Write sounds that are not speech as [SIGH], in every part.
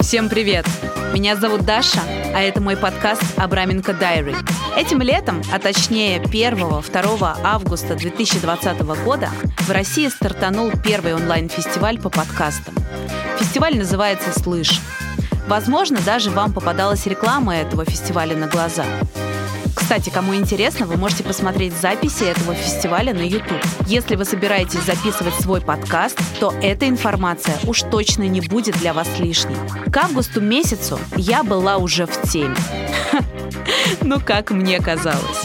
Всем привет! Меня зовут Даша, а это мой подкаст «Абраменко Дайри». Этим летом, а точнее 1-2 августа 2020 года, в России стартанул первый онлайн-фестиваль по подкастам. Фестиваль называется «Слышь». Возможно, даже вам попадалась реклама этого фестиваля на глаза. Кстати, кому интересно, вы можете посмотреть записи этого фестиваля на YouTube. Если вы собираетесь записывать свой подкаст, то эта информация уж точно не будет для вас лишней. К августу месяцу я была уже в теме. [LAUGHS] Ну, как мне казалось.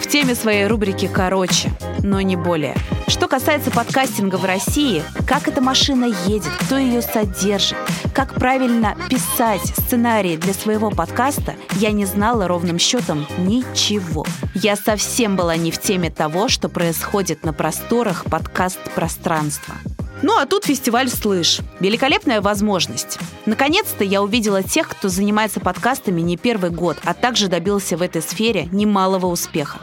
В теме своей рубрики «Короче», но не более. Что касается подкастинга в России, как эта машина едет, кто ее содержит, как правильно писать сценарии для своего подкаста, я не знала ровным счетом ничего. Я совсем была не в теме того, что происходит на просторах подкаст-пространства. Ну а тут фестиваль «Слышь». Великолепная возможность. Наконец-то я увидела тех, кто занимается подкастами не первый год, а также добился в этой сфере немалого успеха.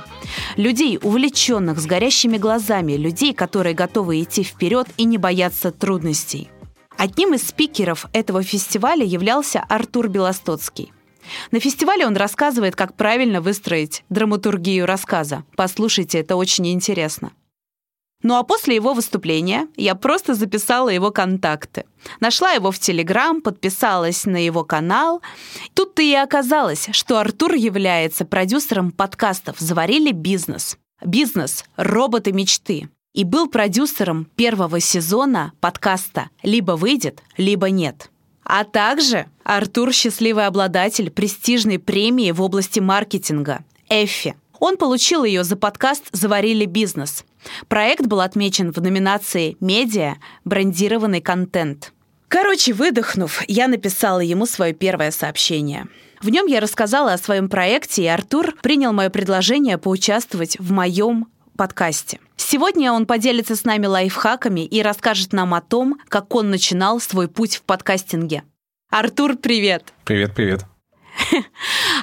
Людей, увлеченных, с горящими глазами, людей, которые готовы идти вперед и не бояться трудностей. Одним из спикеров этого фестиваля являлся Артур Белостоцкий. На фестивале он рассказывает, как правильно выстроить драматургию рассказа. Послушайте, это очень интересно. Ну а после его выступления я просто записала его контакты. Нашла его в Телеграм, подписалась на его канал. Тут-то и оказалось, что Артур является продюсером подкастов «Заварили бизнес». Бизнес «Роботы мечты» и был продюсером первого сезона подкаста «Либо выйдет, либо нет». А также Артур – счастливый обладатель престижной премии в области маркетинга «Эффи». Он получил ее за подкаст «Заварили бизнес». Проект был отмечен в номинации «Медиа. Брендированный контент». Короче, выдохнув, я написала ему свое первое сообщение. В нем я рассказала о своем проекте, и Артур принял мое предложение поучаствовать в моем подкасте. Сегодня он поделится с нами лайфхаками и расскажет нам о том, как он начинал свой путь в подкастинге. Артур, привет! Привет, привет.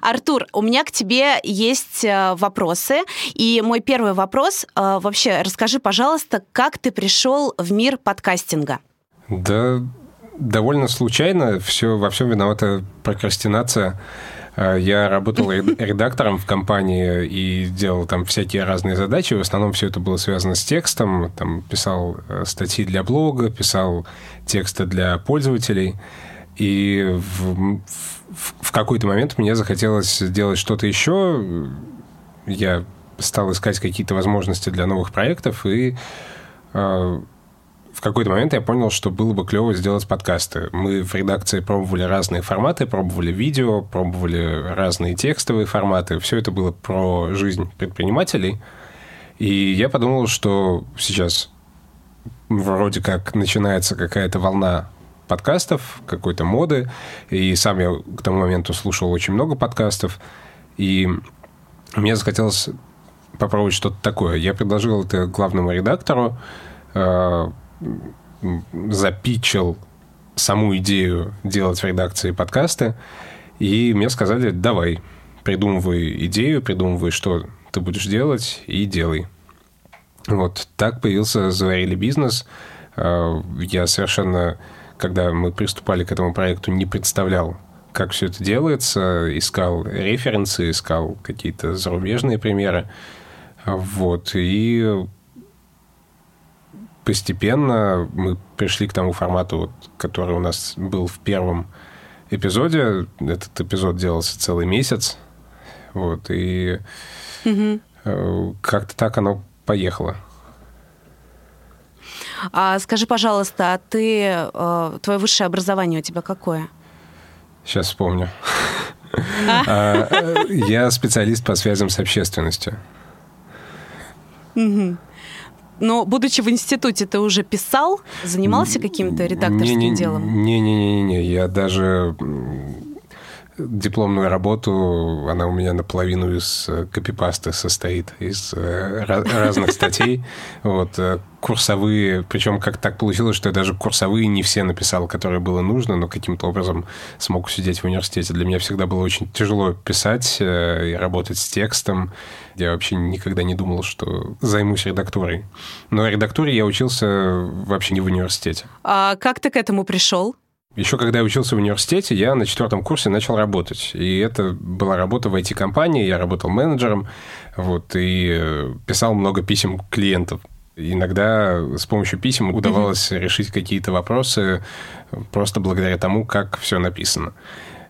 Артур, у меня к тебе есть э, вопросы. И мой первый вопрос э, вообще, расскажи, пожалуйста, как ты пришел в мир подкастинга? Да, довольно случайно. Все, во всем виновата прокрастинация. Э, я работал [LAUGHS] редактором в компании и делал там всякие разные задачи. В основном все это было связано с текстом. Там писал статьи для блога, писал тексты для пользователей. И в, в, в какой-то момент мне захотелось сделать что-то еще. Я стал искать какие-то возможности для новых проектов, и э, в какой-то момент я понял, что было бы клево сделать подкасты. Мы в редакции пробовали разные форматы, пробовали видео, пробовали разные текстовые форматы. Все это было про жизнь предпринимателей. И я подумал, что сейчас вроде как начинается какая-то волна подкастов, какой-то моды. И сам я к тому моменту слушал очень много подкастов. И мне захотелось попробовать что-то такое. Я предложил это главному редактору, э, запичил саму идею делать в редакции подкасты, и мне сказали, давай, придумывай идею, придумывай, что ты будешь делать, и делай. Вот так появился «Заварили бизнес». Э, я совершенно когда мы приступали к этому проекту, не представлял, как все это делается, искал референсы, искал какие-то зарубежные примеры. Вот, и постепенно мы пришли к тому формату, вот, который у нас был в первом эпизоде. Этот эпизод делался целый месяц. Вот, и угу. как-то так оно поехало. А скажи, пожалуйста, а ты, э, твое высшее образование у тебя какое? Сейчас вспомню. А? [LAUGHS] А, э, я специалист по связям с общественностью. Но, будучи в институте, ты уже писал? Занимался каким-то редакторским делом? Не-не-не, я даже дипломную работу, она у меня наполовину из э, копипасты состоит, из э, разных статей. Вот, э, курсовые, причем как так получилось, что я даже курсовые не все написал, которые было нужно, но каким-то образом смог сидеть в университете. Для меня всегда было очень тяжело писать и работать с текстом. Я вообще никогда не думал, что займусь редактурой. Но редактуре я учился вообще не в университете. А как ты к этому пришел? Еще когда я учился в университете, я на четвертом курсе начал работать. И это была работа в IT-компании, я работал менеджером, вот, и э, писал много писем клиентов. Иногда с помощью писем удавалось mm-hmm. решить какие-то вопросы просто благодаря тому, как все написано.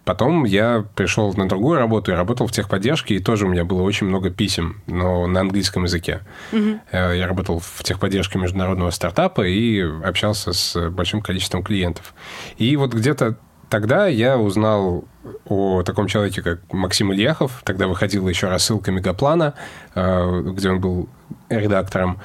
Потом я пришел на другую работу и работал в техподдержке, и тоже у меня было очень много писем, но на английском языке. Угу. Я работал в техподдержке международного стартапа и общался с большим количеством клиентов. И вот где-то тогда я узнал о таком человеке, как Максим Ильяхов. Тогда выходила еще рассылка Мегаплана, э, где он был редактором.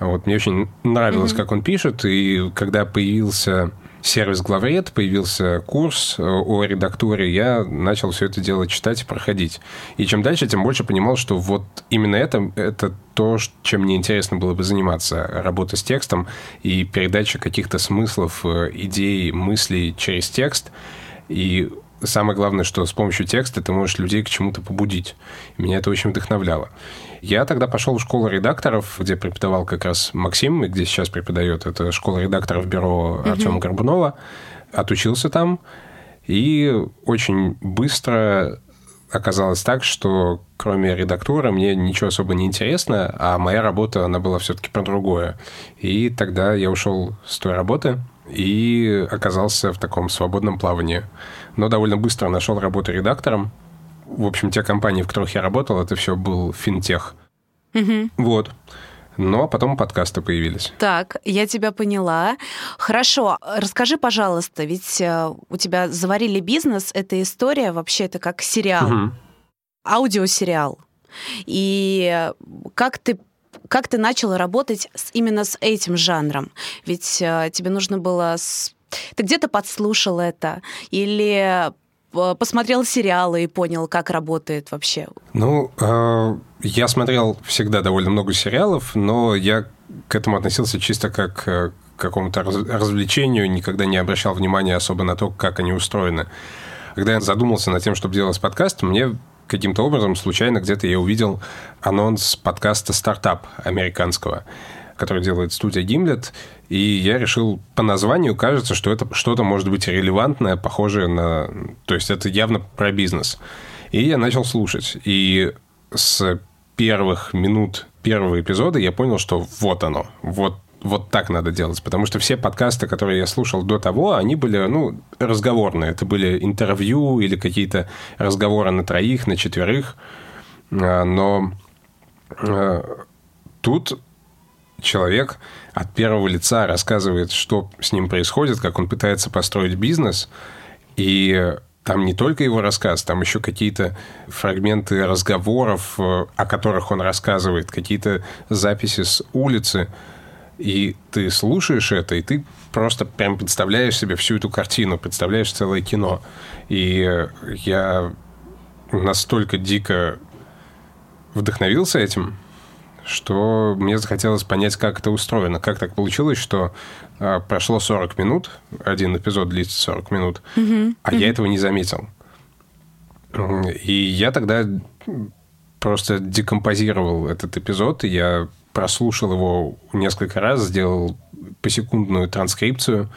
Вот, мне очень нравилось, mm-hmm. как он пишет, и когда появился сервис Главред, появился курс э, о редактуре, я начал все это дело читать и проходить. И чем дальше, тем больше понимал, что вот именно это, это то, чем мне интересно было бы заниматься. Работа с текстом и передача каких-то смыслов, э, идей, мыслей через текст. И самое главное, что с помощью текста ты можешь людей к чему-то побудить. меня это очень вдохновляло. Я тогда пошел в школу редакторов, где преподавал как раз Максим, и где сейчас преподает. Это школа редакторов бюро угу. Артема Горбунова. Отучился там. И очень быстро оказалось так, что кроме редактуры мне ничего особо не интересно, а моя работа, она была все-таки про другое. И тогда я ушел с той работы и оказался в таком свободном плавании. Но довольно быстро нашел работу редактором, в общем, те компании, в которых я работал, это все был финтех. Угу. Вот. Но потом подкасты появились. Так, я тебя поняла. Хорошо, расскажи, пожалуйста, ведь э, у тебя заварили бизнес, эта история вообще это как сериал, угу. аудиосериал. И как ты как ты начала работать с, именно с этим жанром? Ведь э, тебе нужно было с... Ты где-то подслушал это? Или посмотрел сериалы и понял, как работает вообще? Ну, э, я смотрел всегда довольно много сериалов, но я к этому относился чисто как э, к какому-то развлечению, никогда не обращал внимания особо на то, как они устроены. Когда я задумался над тем, чтобы делать подкаст, мне каким-то образом случайно где-то я увидел анонс подкаста «Стартап» американского который делает студия Gimlet, и я решил по названию, кажется, что это что-то может быть релевантное, похожее на... То есть это явно про бизнес. И я начал слушать. И с первых минут первого эпизода я понял, что вот оно, вот вот так надо делать, потому что все подкасты, которые я слушал до того, они были, ну, разговорные. Это были интервью или какие-то разговоры на троих, на четверых. А, но а, тут человек от первого лица рассказывает, что с ним происходит, как он пытается построить бизнес, и там не только его рассказ, там еще какие-то фрагменты разговоров, э, о которых он рассказывает, какие-то записи с улицы. И ты слушаешь это, и ты просто прям представляешь себе всю эту картину, представляешь целое кино. И я настолько дико вдохновился этим, что мне захотелось понять, как это устроено. Как так получилось, что а, прошло 40 минут, один эпизод длится 40 минут, mm-hmm. а mm-hmm. я этого не заметил. И я тогда просто декомпозировал этот эпизод, и я прослушал его несколько раз, сделал посекундную транскрипцию.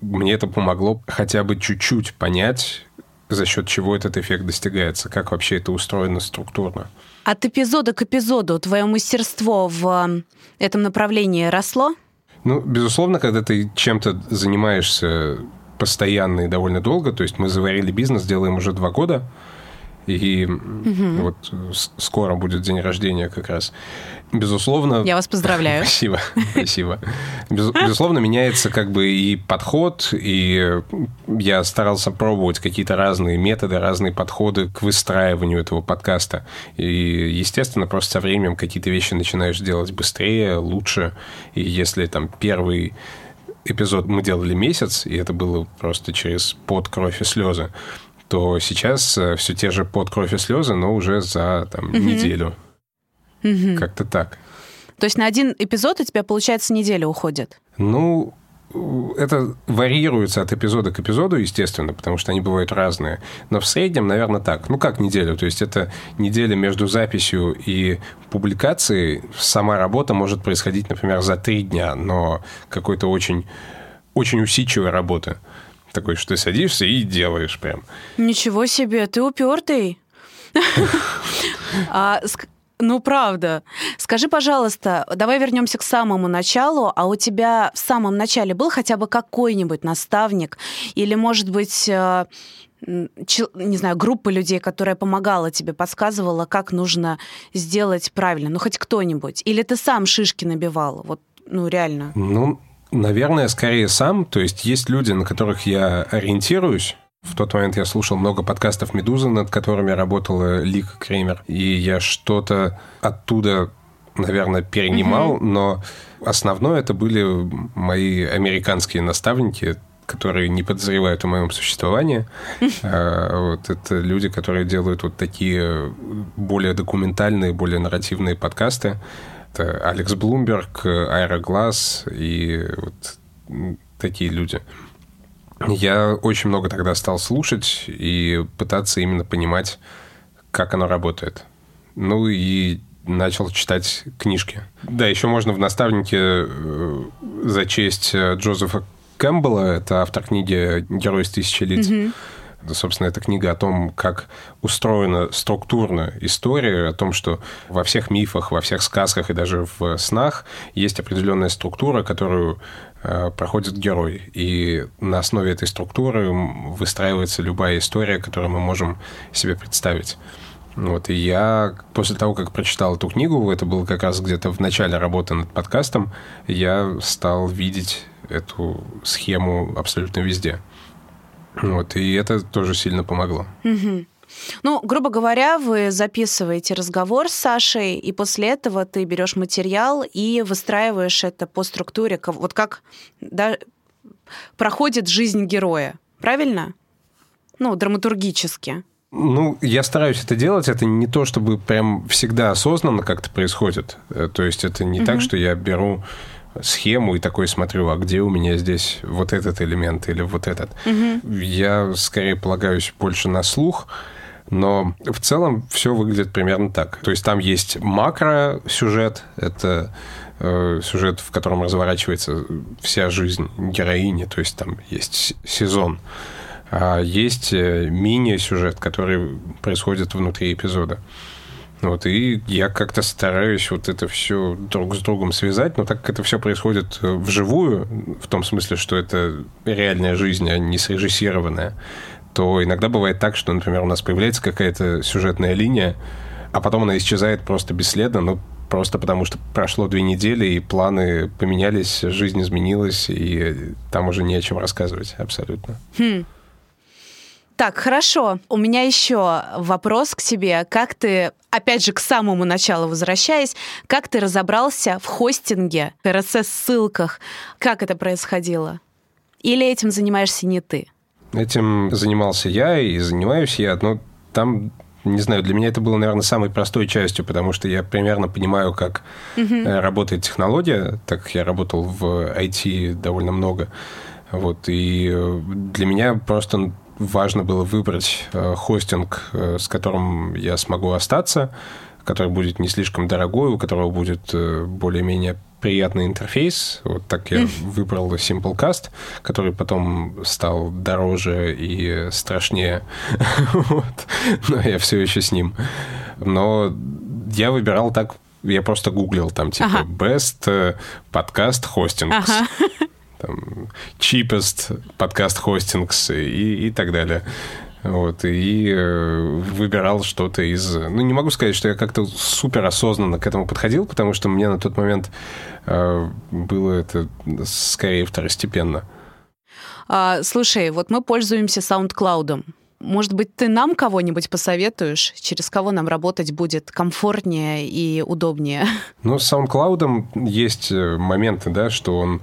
Мне это помогло хотя бы чуть-чуть понять, за счет чего этот эффект достигается, как вообще это устроено структурно. От эпизода к эпизоду твое мастерство в этом направлении росло? Ну, безусловно, когда ты чем-то занимаешься постоянно и довольно долго, то есть мы заварили бизнес, делаем уже два года, и угу. вот скоро будет день рождения как раз. Безусловно... Я вас поздравляю. [LAUGHS] Спасибо, спасибо. Безусловно, меняется как бы и подход, и я старался пробовать какие-то разные методы, разные подходы к выстраиванию этого подкаста. И, естественно, просто со временем какие-то вещи начинаешь делать быстрее, лучше. И если там первый эпизод мы делали месяц, и это было просто через пот, кровь и слезы, то сейчас э, все те же под кровь и слезы, но уже за там, угу. неделю. Угу. Как-то так. То есть на один эпизод у тебя, получается, неделя уходит? Ну, это варьируется от эпизода к эпизоду, естественно, потому что они бывают разные. Но в среднем, наверное, так. Ну, как неделю. То есть это неделя между записью и публикацией. Сама работа может происходить, например, за три дня, но какой-то очень, очень усидчивой работы. Такой, что ты садишься и делаешь прям. Ничего себе, ты упертый. А ну, правда. Скажи, пожалуйста, давай вернемся к самому началу. А у тебя в самом начале был хотя бы какой-нибудь наставник? Или, может быть, э, не знаю, группа людей, которая помогала тебе, подсказывала, как нужно сделать правильно? Ну, хоть кто-нибудь. Или ты сам шишки набивал? Вот, ну, реально. Ну, наверное, скорее сам. То есть есть люди, на которых я ориентируюсь, в тот момент я слушал много подкастов «Медузы», над которыми работала Лик Кремер, и я что-то оттуда, наверное, перенимал, mm-hmm. но основное это были мои американские наставники, которые не подозревают о моем существовании. А, вот это люди, которые делают вот такие более документальные, более нарративные подкасты. Это Алекс Блумберг, Айра Глаз и вот такие люди. Я очень много тогда стал слушать и пытаться именно понимать, как оно работает. Ну и начал читать книжки. Да, еще можно в наставнике э, зачесть э, Джозефа Кэмпбелла, это автор книги «Герой из тысячи лиц». Mm-hmm. Собственно, это книга о том, как устроена структурно история, о том, что во всех мифах, во всех сказках и даже в снах есть определенная структура, которую Э, проходит герой. И на основе этой структуры выстраивается любая история, которую мы можем себе представить. Вот, и я после того, как прочитал эту книгу, это было как раз где-то в начале работы над подкастом, я стал видеть эту схему абсолютно везде. Вот, и это тоже сильно помогло. Угу. Ну, грубо говоря, вы записываете разговор с Сашей, и после этого ты берешь материал и выстраиваешь это по структуре, вот как да, проходит жизнь героя. Правильно? Ну, драматургически. Ну, я стараюсь это делать. Это не то, чтобы прям всегда осознанно как-то происходит. Э, то есть это не угу. так, что я беру схему и такой смотрю, а где у меня здесь вот этот элемент или вот этот. Угу. Я скорее полагаюсь больше на слух. Но в целом все выглядит примерно так. То есть там есть макро-сюжет, это э, сюжет, в котором разворачивается вся жизнь героини, то есть там есть сезон. А есть э, мини-сюжет, который происходит внутри эпизода. Вот, и я как-то стараюсь вот это все друг с другом связать, но так как это все происходит э, вживую, в том смысле, что это реальная жизнь, а не срежиссированная, то иногда бывает так, что, например, у нас появляется какая-то сюжетная линия, а потом она исчезает просто бесследно, ну, просто потому что прошло две недели, и планы поменялись, жизнь изменилась, и там уже не о чем рассказывать абсолютно. Хм. Так, хорошо. У меня еще вопрос к тебе. Как ты, опять же, к самому началу возвращаясь, как ты разобрался в хостинге, RSS-ссылках? Как это происходило? Или этим занимаешься не ты? Этим занимался я и занимаюсь я, но там не знаю, для меня это было, наверное, самой простой частью, потому что я примерно понимаю, как uh работает технология, так как я работал в IT довольно много. Вот, и э, для меня просто важно было выбрать э, хостинг, с которым я смогу остаться, который будет не слишком дорогой, у которого будет более-менее приятный интерфейс. Вот так я выбрал Simplecast, который потом стал дороже и страшнее. [LAUGHS] вот. Но я все еще с ним. Но я выбирал так, я просто гуглил там типа ага. best подкаст хостинг. Ага. Там, cheapest подкаст хостингс и, и так далее. Вот, и э, выбирал что-то из... Ну, не могу сказать, что я как-то супер осознанно к этому подходил, потому что мне на тот момент э, было это скорее второстепенно. А, слушай, вот мы пользуемся SoundCloud. Может быть, ты нам кого-нибудь посоветуешь, через кого нам работать будет комфортнее и удобнее? Ну, с SoundCloud есть э, моменты, да, что он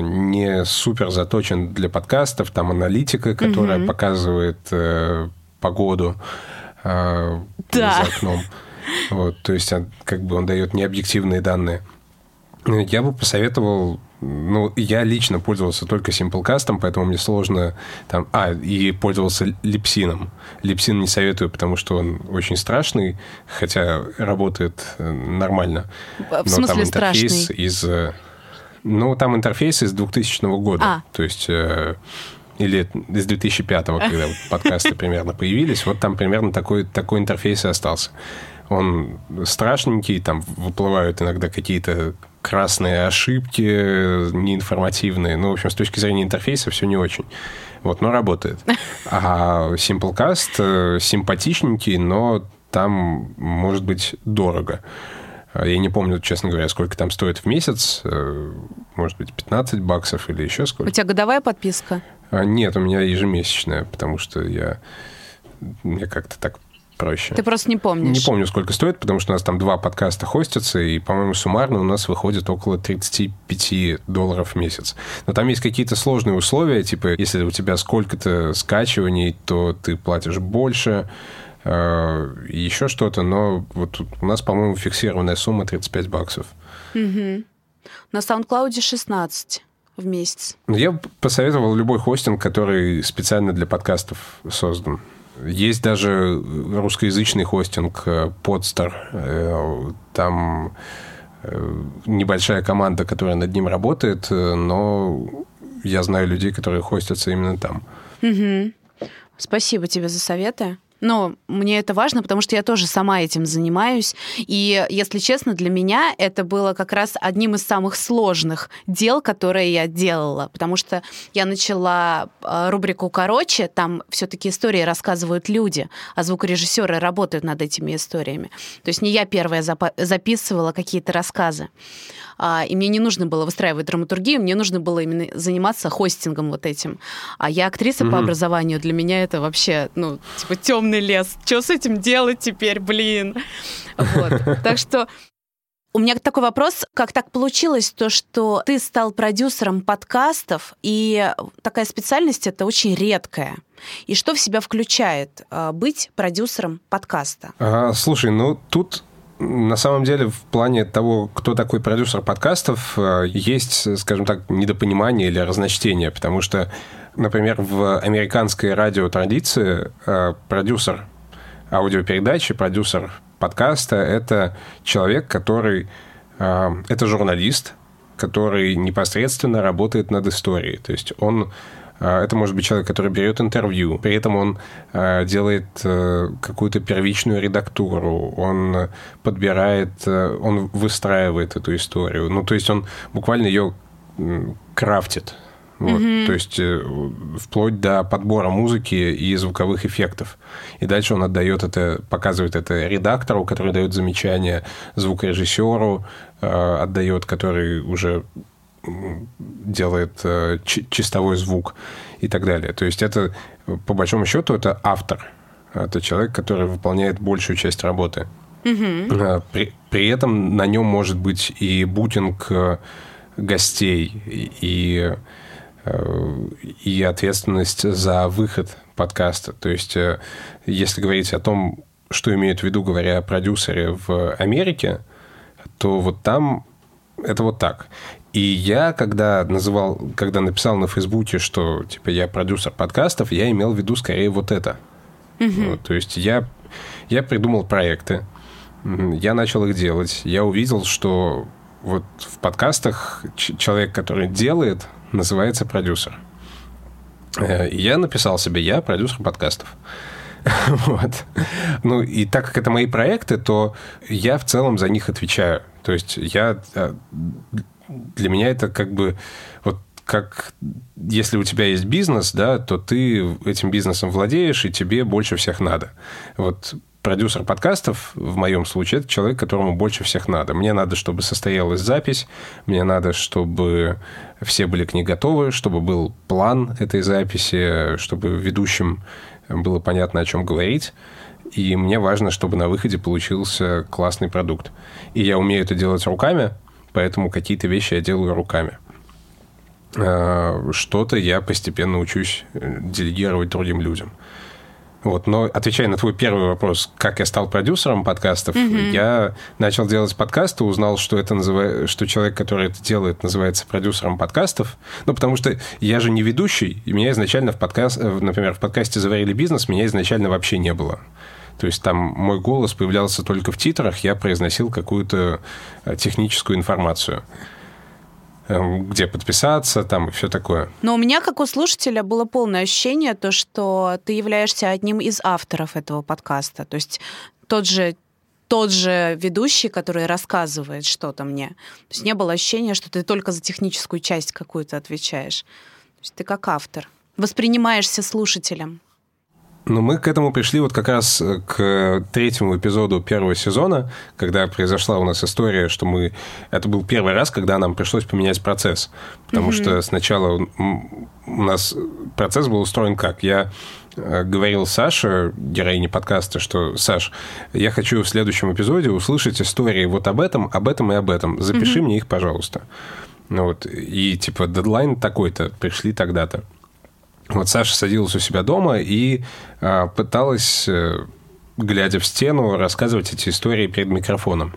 не супер заточен для подкастов. Там аналитика, которая угу. показывает э, погоду э, да. за окном. Вот, то есть, как бы он дает необъективные данные. Я бы посоветовал ну, я лично пользовался только Simplecast, поэтому мне сложно там... А, и пользовался липсином. Липсин не советую, потому что он очень страшный, хотя работает э, нормально. В смысле Но там интерфейс страшный? из... Ну, там интерфейс из 2000 года. А. То есть... Э, или из 2005, [LAUGHS] когда подкасты примерно появились, вот там примерно такой, такой интерфейс и остался. Он страшненький, там выплывают иногда какие-то красные ошибки, неинформативные. Ну, в общем, с точки зрения интерфейса все не очень. Вот, но работает. [LAUGHS] А Simplecast э, симпатичненький, но там может быть дорого. Я не помню, честно говоря, сколько там стоит в месяц. Э, может быть, 15 баксов или еще сколько. У тебя годовая подписка? А, нет, у меня ежемесячная, потому что я... Мне как-то так проще. Ты просто не помнишь. Не помню, сколько стоит, потому что у нас там два подкаста хостятся, и, по-моему, суммарно у нас выходит около 35 долларов в месяц. Но там есть какие-то сложные условия, типа, если у тебя сколько-то скачиваний, то ты платишь больше, еще что-то, но вот у нас, по-моему, фиксированная сумма 35 баксов. Угу. На SoundCloud 16 в месяц. Я посоветовал любой хостинг, который специально для подкастов создан. Есть даже русскоязычный хостинг Podster. Э, там э, небольшая команда, которая над ним работает, э, но я знаю людей, которые хостятся именно там. Угу. Спасибо тебе за советы. Но мне это важно, потому что я тоже сама этим занимаюсь. И, если честно, для меня это было как раз одним из самых сложных дел, которые я делала. Потому что я начала а, рубрику «Короче», там все-таки истории рассказывают люди, а звукорежиссеры работают над этими историями. То есть не я первая записывала какие-то рассказы. А, и мне не нужно было выстраивать драматургию, мне нужно было именно заниматься хостингом вот этим. А я актриса mm-hmm. по образованию, для меня это вообще, ну, типа темный лес. Что с этим делать теперь, блин? Вот. [LAUGHS] Так что у меня такой вопрос, как так получилось, то, что ты стал продюсером подкастов, и такая специальность это очень редкая. И что в себя включает а, быть продюсером подкаста? А, слушай, ну тут на самом деле, в плане того, кто такой продюсер подкастов, э, есть, скажем так, недопонимание или разночтение, потому что, например, в американской радиотрадиции э, продюсер аудиопередачи, продюсер подкаста – это человек, который… Э, это журналист, который непосредственно работает над историей. То есть он это может быть человек, который берет интервью, при этом он а, делает э, какую-то первичную редактуру, он подбирает, э, он выстраивает эту историю. Ну, то есть он буквально ее крафтит. Вот, mm-hmm. То есть э, вплоть до подбора музыки и звуковых эффектов. И дальше он отдает это, показывает это редактору, который дает замечания, звукорежиссеру отдает, который уже делает э, чистовой звук и так далее. То есть это, по большому счету, это автор. Это человек, который выполняет большую часть работы. Угу. При, при этом на нем может быть и бутинг э, гостей, и, и ответственность за выход подкаста. То есть, если говорить о том, что имеют в виду, говоря о продюсере в Америке, то вот там это вот так. И я, когда называл, когда написал на Фейсбуке, что типа я продюсер подкастов, я имел в виду скорее вот это. Угу. Вот, то есть я, я придумал проекты, я начал их делать, я увидел, что вот в подкастах человек, который делает, называется продюсер. Э, и я написал себе, я продюсер подкастов. [LAUGHS] Вот. Ну, и так как это мои проекты, то я в целом за них отвечаю. То есть я э, для меня это как бы вот как если у тебя есть бизнес, да, то ты этим бизнесом владеешь, и тебе больше всех надо. Вот продюсер подкастов, в моем случае, это человек, которому больше всех надо. Мне надо, чтобы состоялась запись, мне надо, чтобы все были к ней готовы, чтобы был план этой записи, чтобы ведущим было понятно, о чем говорить. И мне важно, чтобы на выходе получился классный продукт. И я умею это делать руками, поэтому какие-то вещи я делаю руками. э, что-то я постепенно учусь делегировать другим людям. Вот, но отвечая на твой первый вопрос, как я стал продюсером подкастов, mm-hmm. я начал делать подкасты, узнал, что это называет, что человек, который это делает, называется продюсером подкастов. Ну, потому что я же не ведущий, и меня изначально в подкаст, например, в подкасте «Заварили бизнес» меня изначально вообще не было. То есть там мой голос появлялся только в титрах, я произносил какую-то э, техническую информацию. Эм, где подписаться, там и все такое. Но у меня, как у слушателя, было полное ощущение, то, что ты являешься одним из авторов этого подкаста. То есть тот же тот же ведущий, который рассказывает что-то мне. То есть не было ощущения, что ты только за техническую часть какую-то отвечаешь. То есть ты как автор. Воспринимаешься слушателем. Но мы к этому пришли вот как раз э, к третьему эпизоду первого сезона, когда произошла у нас история, что мы... Это был первый раз, когда нам пришлось поменять процесс. Потому mm-hmm. что сначала у нас процесс был устроен как? Я э, говорил Саше, героине подкаста, что, Саш, я хочу в следующем эпизоде услышать истории вот об этом, об этом и об этом. Запиши mm-hmm. мне их, пожалуйста. Ну вот, и типа дедлайн такой-то, пришли тогда-то. Вот Саша садилась у себя дома и а, пыталась, э, глядя в стену, рассказывать эти истории перед микрофоном.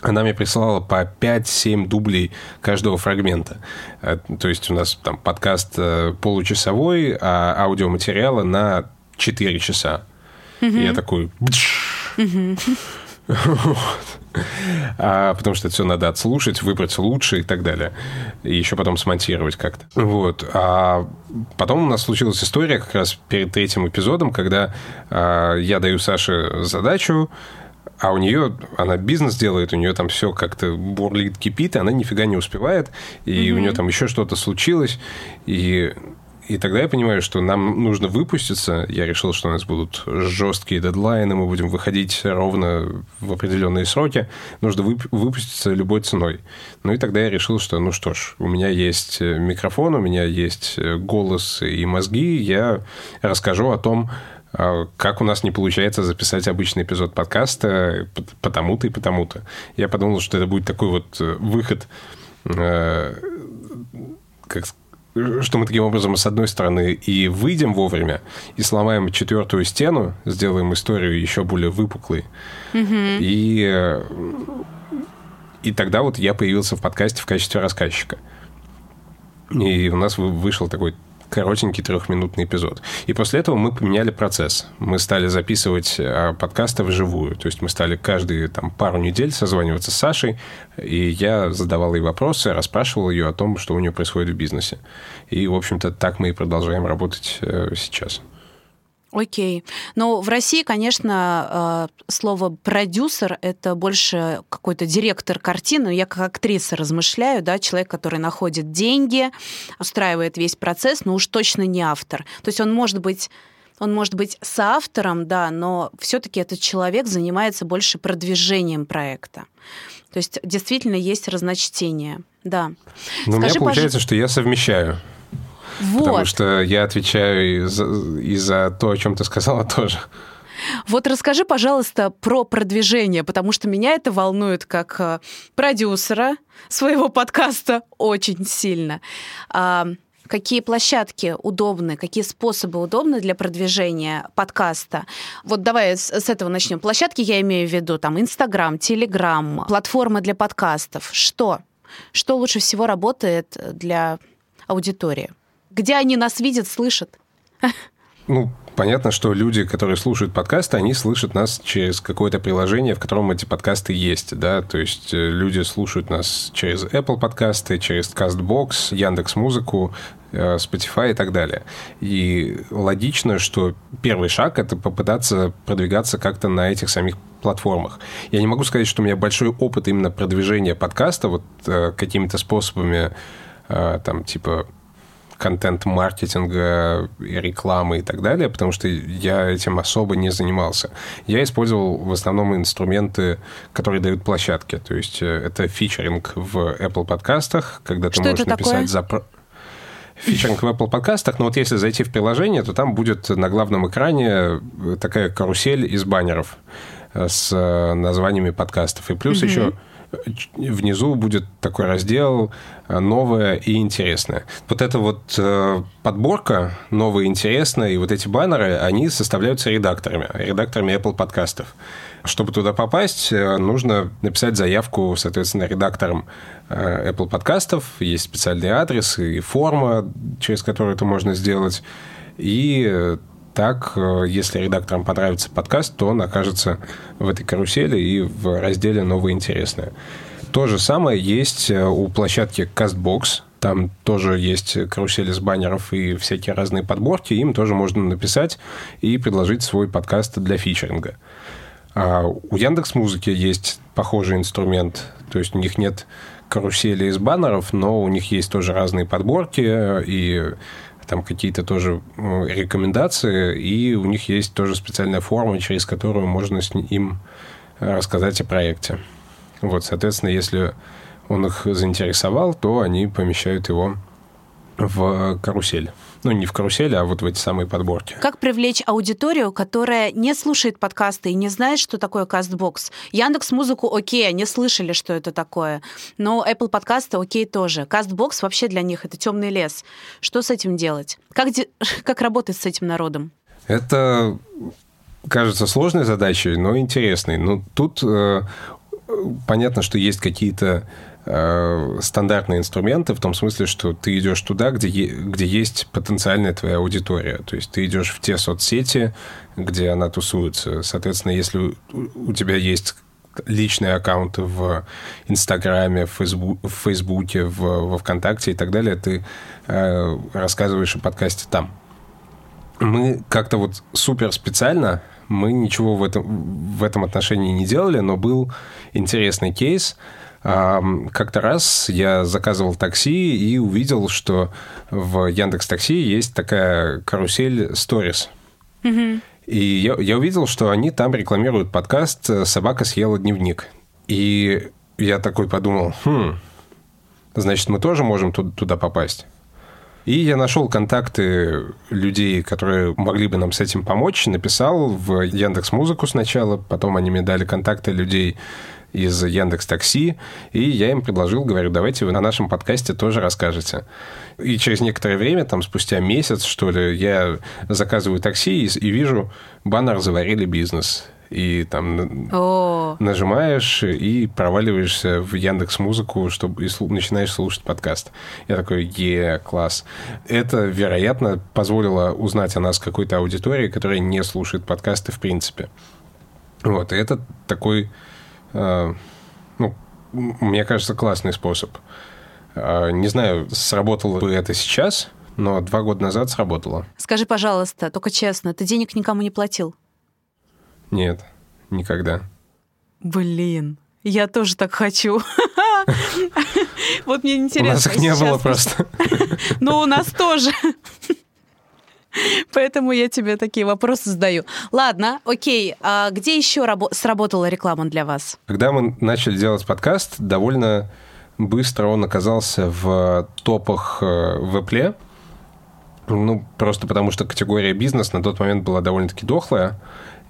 Она мне присылала по 5-7 дублей каждого фрагмента. Э, то есть у нас там подкаст э, получасовой, а аудиоматериалы на 4 часа. Mm-hmm. И я такой... Mm-hmm. А, потому что это все надо отслушать, выбрать лучше и так далее. И еще потом смонтировать как-то. Вот. А потом у нас случилась история как раз перед третьим эпизодом, когда а, я даю Саше задачу, а у нее, она бизнес делает, у нее там все как-то бурлит, кипит, и она нифига не успевает, и mm-hmm. у нее там еще что-то случилось, и и тогда я понимаю, что нам нужно выпуститься. Я решил, что у нас будут жесткие дедлайны, мы будем выходить ровно в определенные сроки. Нужно вып- выпуститься любой ценой. Ну и тогда я решил, что, ну что ж, у меня есть э, микрофон, у меня есть э, голос и мозги. Я расскажу о том, а, как у нас не получается записать обычный эпизод подкаста потому-то и потому-то. Я подумал, что это будет такой вот э, выход, как что мы таким образом, с одной стороны, и выйдем вовремя, и сломаем четвертую стену, сделаем историю еще более выпуклой. Mm-hmm. И, и тогда вот я появился в подкасте в качестве рассказчика. И у нас вышел такой коротенький трехминутный эпизод. И после этого мы поменяли процесс. Мы стали записывать а, подкасты вживую. То есть мы стали каждые там, пару недель созваниваться с Сашей, и я задавал ей вопросы, расспрашивал ее о том, что у нее происходит в бизнесе. И, в общем-то, так мы и продолжаем работать э, сейчас. Окей. Но в России, конечно, э, слово продюсер это больше какой-то директор картины. Я как актриса размышляю, да, человек, который находит деньги, устраивает весь процесс, но уж точно не автор. То есть он может быть он может быть соавтором, да, но все-таки этот человек занимается больше продвижением проекта. То есть действительно есть разночтение, да. Но Скажи, у меня получается, пож... что я совмещаю. Вот. Потому что я отвечаю и за, и за то, о чем ты сказала [LAUGHS] тоже. Вот расскажи, пожалуйста, про продвижение, потому что меня это волнует как э, продюсера своего подкаста очень сильно. А, какие площадки удобны, какие способы удобны для продвижения подкаста. Вот давай с, с этого начнем. Площадки я имею в виду там Инстаграм, Телеграм, платформы для подкастов. Что? Что лучше всего работает для аудитории? Где они нас видят, слышат? Ну, понятно, что люди, которые слушают подкасты, они слышат нас через какое-то приложение, в котором эти подкасты есть, да, то есть э, люди слушают нас через Apple подкасты, через CastBox, Яндекс Музыку, э, Spotify и так далее. И логично, что первый шаг – это попытаться продвигаться как-то на этих самих платформах. Я не могу сказать, что у меня большой опыт именно продвижения подкаста вот э, какими-то способами, там, типа контент-маркетинга, рекламы и так далее, потому что я этим особо не занимался. Я использовал в основном инструменты, которые дают площадки. То есть э, это фичеринг в Apple подкастах, когда ты Что можешь написать запрос фичеринг в Apple подкастах, но вот если зайти в приложение, то там будет на главном экране э, такая карусель из баннеров э, с названиями подкастов. И плюс mm-hmm. еще внизу будет такой раздел «Новое и интересное». Вот эта вот подборка «Новое и интересное» и вот эти баннеры, они составляются редакторами, редакторами Apple подкастов. Чтобы туда попасть, нужно написать заявку, соответственно, редакторам Apple подкастов. Есть специальный адрес и форма, через которую это можно сделать. И так, э, если редакторам понравится подкаст, то он окажется в этой карусели и в разделе «Новое интересное». То же самое есть э, у площадки CastBox. Там тоже есть карусели с баннеров и всякие разные подборки. Им тоже можно написать и предложить свой подкаст для фичеринга. А у Яндекс Музыки есть похожий инструмент. То есть у них нет карусели из баннеров, но у них есть тоже разные подборки и там какие-то тоже рекомендации, и у них есть тоже специальная форма, через которую можно с им рассказать о проекте. Вот, соответственно, если он их заинтересовал, то они помещают его в карусель. Ну, не в карусели, а вот в эти самые подборки. Как привлечь аудиторию, которая не слушает подкасты и не знает, что такое Кастбокс? Яндекс Музыку окей, они слышали, что это такое. Но Apple подкасты окей тоже. Кастбокс вообще для них это темный лес. Что с этим делать? Как, [LAUGHS] как работать с этим народом? Это кажется сложной задачей, но интересной. Но тут э, понятно, что есть какие-то Э, стандартные инструменты в том смысле, что ты идешь туда, где, где есть потенциальная твоя аудитория. То есть ты идешь в те соцсети, где она тусуется. Соответственно, если у тебя есть личные аккаунты в Инстаграме, в, Фейсбу, в Фейсбуке, в, во Вконтакте и так далее, ты э, рассказываешь о подкасте там. Мы как-то вот супер специально, мы ничего в этом, в этом отношении не делали, но был интересный кейс – как-то раз я заказывал такси и увидел, что в Яндекс Такси есть такая карусель Stories. И я, я увидел, что они там рекламируют подкаст «Собака съела дневник». И я такой подумал, хм, значит, мы тоже можем туда попасть. И я нашел контакты людей, которые могли бы нам с этим помочь, написал в Яндекс Музыку сначала, потом они мне дали контакты людей из Яндекс Такси, и я им предложил, говорю, давайте вы на нашем подкасте тоже расскажете. И через некоторое время, там спустя месяц, что ли, я заказываю такси и, и вижу баннер «Заварили бизнес» и там О. нажимаешь и проваливаешься в Яндекс Музыку, чтобы и начинаешь слушать подкаст. Я такой, е, класс. Это, вероятно, позволило узнать о нас какой-то аудитории, которая не слушает подкасты в принципе. Вот, и это такой ну, мне кажется, классный способ. Э, не знаю, сработало бы это сейчас, но два года назад сработало. Скажи, пожалуйста, только честно, ты денег никому не платил? Нет, никогда. Блин, я тоже так хочу. [LAUGHS] Вот мне интересно. У нас их не было просто. [LAUGHS] Ну, у нас тоже. [LAUGHS] Поэтому я тебе такие вопросы задаю. Ладно, окей. А где еще рабо- сработала реклама для вас? Когда мы начали делать подкаст, довольно быстро он оказался в топах э, в Apple. Ну, просто потому что категория бизнес на тот момент была довольно-таки дохлая.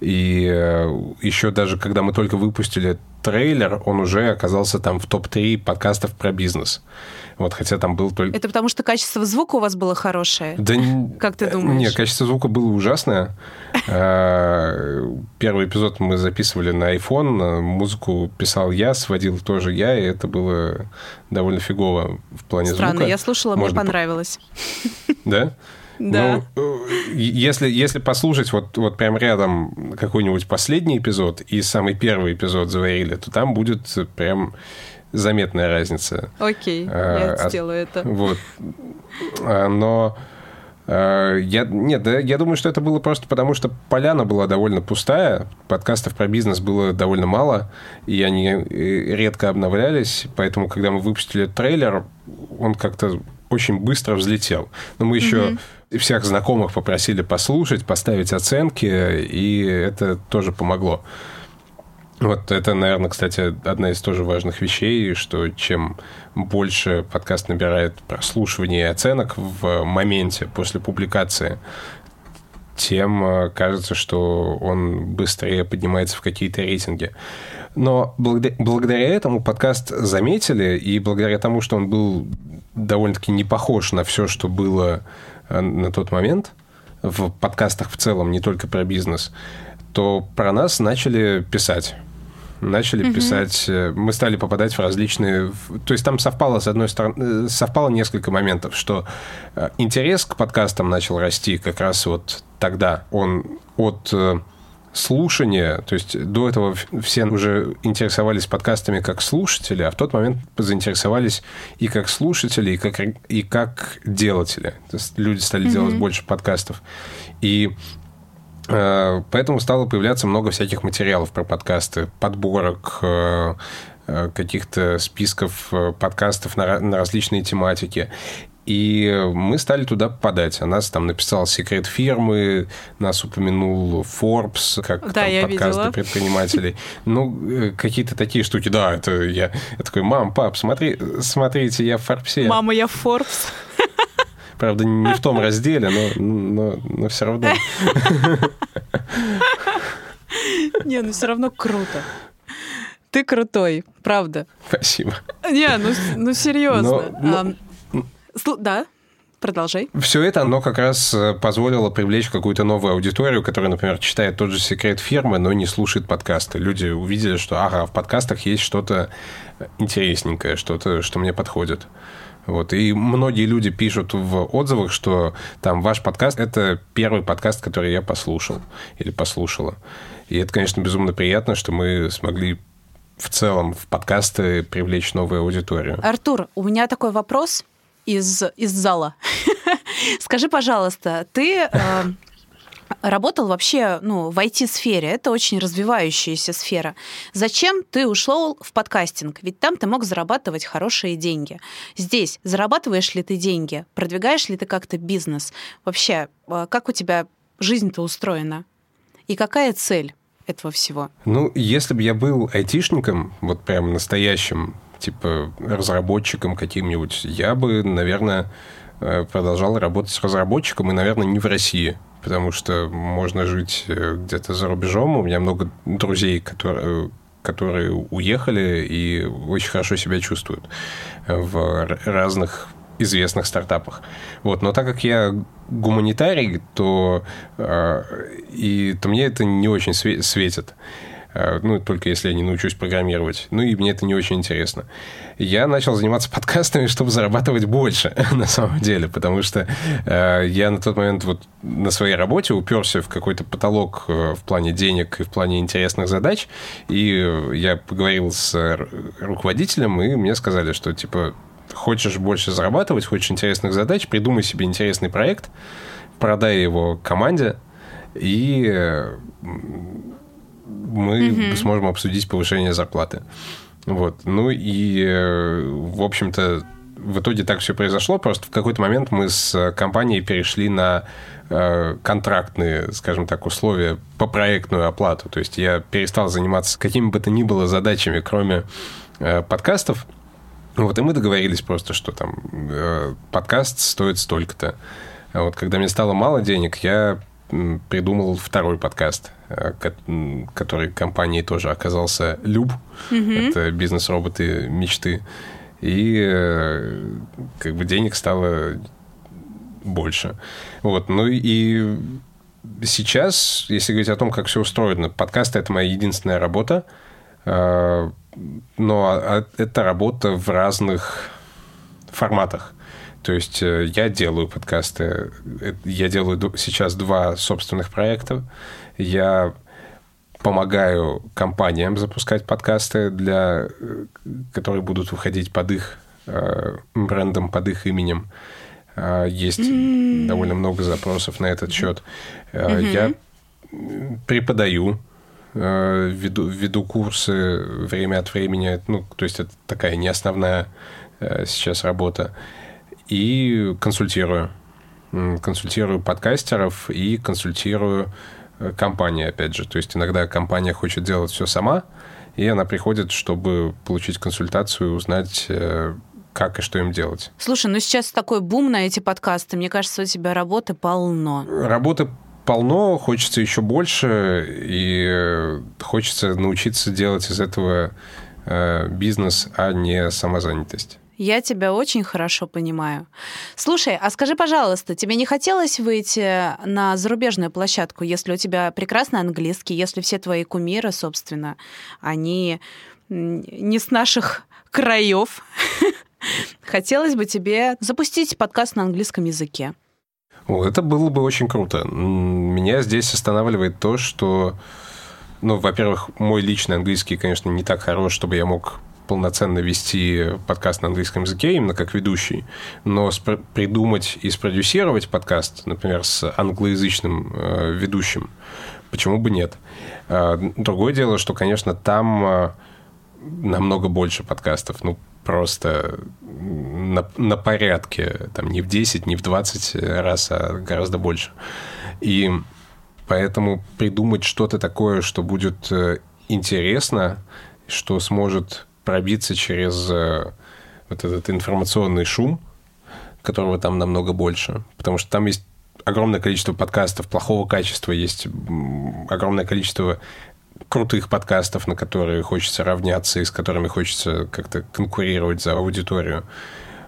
И э, еще даже когда мы только выпустили трейлер, он уже оказался там в топ-3 подкастов про бизнес. Вот, хотя там был только... Это потому что качество звука у вас было хорошее? Да Как ты думаешь? Нет, качество звука было ужасное. А, первый эпизод мы записывали на iPhone, музыку писал я, сводил тоже я, и это было довольно фигово в плане Странно, звука. Странно, я слушала, мне понравилось. Да? Да. Ну, если, если послушать вот, вот прям рядом какой-нибудь последний эпизод и самый первый эпизод заварили, то там будет прям заметная разница. Окей, а, я сделаю это. Вот. А, но а, я, нет, я думаю, что это было просто потому, что поляна была довольно пустая, подкастов про бизнес было довольно мало, и они э, редко обновлялись, поэтому, когда мы выпустили трейлер, он как-то очень быстро взлетел. Но мы еще mm-hmm. всех знакомых попросили послушать, поставить оценки, и это тоже помогло. Вот это, наверное, кстати, одна из тоже важных вещей, что чем больше подкаст набирает прослушивания и оценок в моменте после публикации, тем э, кажется, что он быстрее поднимается в какие-то рейтинги. Но благодаря этому подкаст заметили, и благодаря тому, что он был довольно-таки не похож на все, что было э, на тот момент в подкастах в целом, не только про бизнес, то про нас начали писать начали угу. писать, э, мы стали попадать в различные... То есть там совпало, с одной стороны, э, совпало несколько моментов, что интерес к подкастам начал расти как раз вот тогда. Он от слушания, то есть до этого все уже интересовались подкастами как слушатели, а в тот момент заинтересовались и как слушатели, и как, и как делатели. То есть люди стали mm-hmm. делать больше подкастов. И Э, поэтому стало появляться много всяких материалов про подкасты, подборок, э, э, каких-то списков подкастов на, на различные тематики. И мы стали туда попадать. О нас там написал секрет фирмы, нас упомянул Forbes, как да, там, я подкасты видела. предпринимателей. Ну, какие-то такие штуки. Да, это я, я такой, мам, пап, смотри, смотрите, я в Форбсе. Мама, я в Forbes. Правда, не в том разделе, но, но, но все равно. Не, ну все равно круто. Ты крутой, правда. Спасибо. Не, ну, ну серьезно. Но, а, да, продолжай. Все это, оно как раз э, позволило привлечь какую-то новую аудиторию, которая, например, читает тот же секрет фирмы, но не слушает подкасты. Люди увидели, что, ага, в подкастах есть что-то интересненькое, что-то, что мне подходит. Вот. И многие люди пишут в отзывах, что там ваш подкаст – это первый подкаст, который я послушал или послушала. И это, конечно, безумно приятно, что мы смогли в целом в подкасты привлечь новую аудиторию. Артур, у меня такой вопрос из, из зала. [LAUGHS] Скажи, пожалуйста, ты э, работал вообще ну, в IT-сфере. Это очень развивающаяся сфера. Зачем ты ушел в подкастинг? Ведь там ты мог зарабатывать хорошие деньги. Здесь зарабатываешь ли ты деньги? Продвигаешь ли ты как-то бизнес? Вообще, а, как у тебя жизнь-то устроена? И какая цель этого всего? Ну, если бы я был айтишником, вот прям настоящим, типа разработчиком каким-нибудь, я бы, наверное, э, продолжал работать с разработчиком, и, наверное, не в России потому что можно жить э, где-то за рубежом. У меня много друзей, которые которые уехали и очень хорошо себя чувствуют в разных известных стартапах. Вот. Но так как я гуманитарий, то, э, и, то мне это не очень светит. Э, ну, только если я не научусь программировать. Ну, и мне это не очень интересно. Я начал заниматься [LAUGHS] подкастами, чтобы зарабатывать больше, [LAUGHS] на самом деле, потому что э, я на тот момент вот на своей работе уперся в какой-то потолок э, в плане денег и в плане интересных задач, и я поговорил с руководителем, и мне сказали, что, типа, хочешь больше зарабатывать, хочешь интересных задач, придумай себе интересный проект, продай его команде, и мы угу. сможем обсудить повышение зарплаты. Вот. Ну и, э, в общем-то, в итоге так все произошло. Просто в какой-то момент мы с компанией перешли на э, контрактные, скажем так, условия по проектную оплату. То есть я перестал заниматься какими бы то ни было задачами, кроме э, подкастов. Вот, и мы договорились просто, что там подкаст стоит столько-то. А вот когда мне стало мало денег, я придумал второй подкаст, э, который компанией тоже оказался Люб. Mm-hmm. Это бизнес-роботы мечты. И э, как бы денег стало больше. Вот. Ну и сейчас, если говорить о том, как все устроено, подкасты – это моя единственная работа. Э, но а, это работа в разных форматах. То есть э, я делаю подкасты, э, я делаю сейчас два собственных проекта. Я помогаю компаниям запускать подкасты, для, э, которые будут выходить под их брендом, под их именем. Есть mm-hmm. довольно много запросов на этот счет. Mm-hmm. Я преподаю, веду, веду курсы время от времени. Ну, то есть это такая не основная сейчас работа и консультирую. Консультирую подкастеров и консультирую э, компании, опять же. То есть иногда компания хочет делать все сама, и она приходит, чтобы получить консультацию, узнать, э, как и что им делать. Слушай, ну сейчас такой бум на эти подкасты. Мне кажется, у тебя работы полно. Работы полно, хочется еще больше, и хочется научиться делать из этого э, бизнес, а не самозанятость. Я тебя очень хорошо понимаю. Слушай, а скажи, пожалуйста, тебе не хотелось выйти на зарубежную площадку, если у тебя прекрасный английский, если все твои кумиры, собственно, они не с наших краев? [LAUGHS] Хотелось бы тебе запустить подкаст на английском языке. О, это было бы очень круто. Меня здесь останавливает то, что, ну, во-первых, мой личный английский, конечно, не так хорош, чтобы я мог полноценно вести подкаст на английском языке, именно как ведущий, но придумать и спродюсировать подкаст, например, с англоязычным э, ведущим, почему бы нет? Э, другое дело, что, конечно, там э, намного больше подкастов, ну, просто на, на порядке, там, не в 10, не в 20 раз, а гораздо больше. И поэтому придумать что-то такое, что будет э, интересно, что сможет пробиться через э, вот этот информационный шум, которого там намного больше. Потому что там есть огромное количество подкастов плохого качества, есть огромное количество крутых подкастов, на которые хочется равняться и с которыми хочется как-то конкурировать за аудиторию.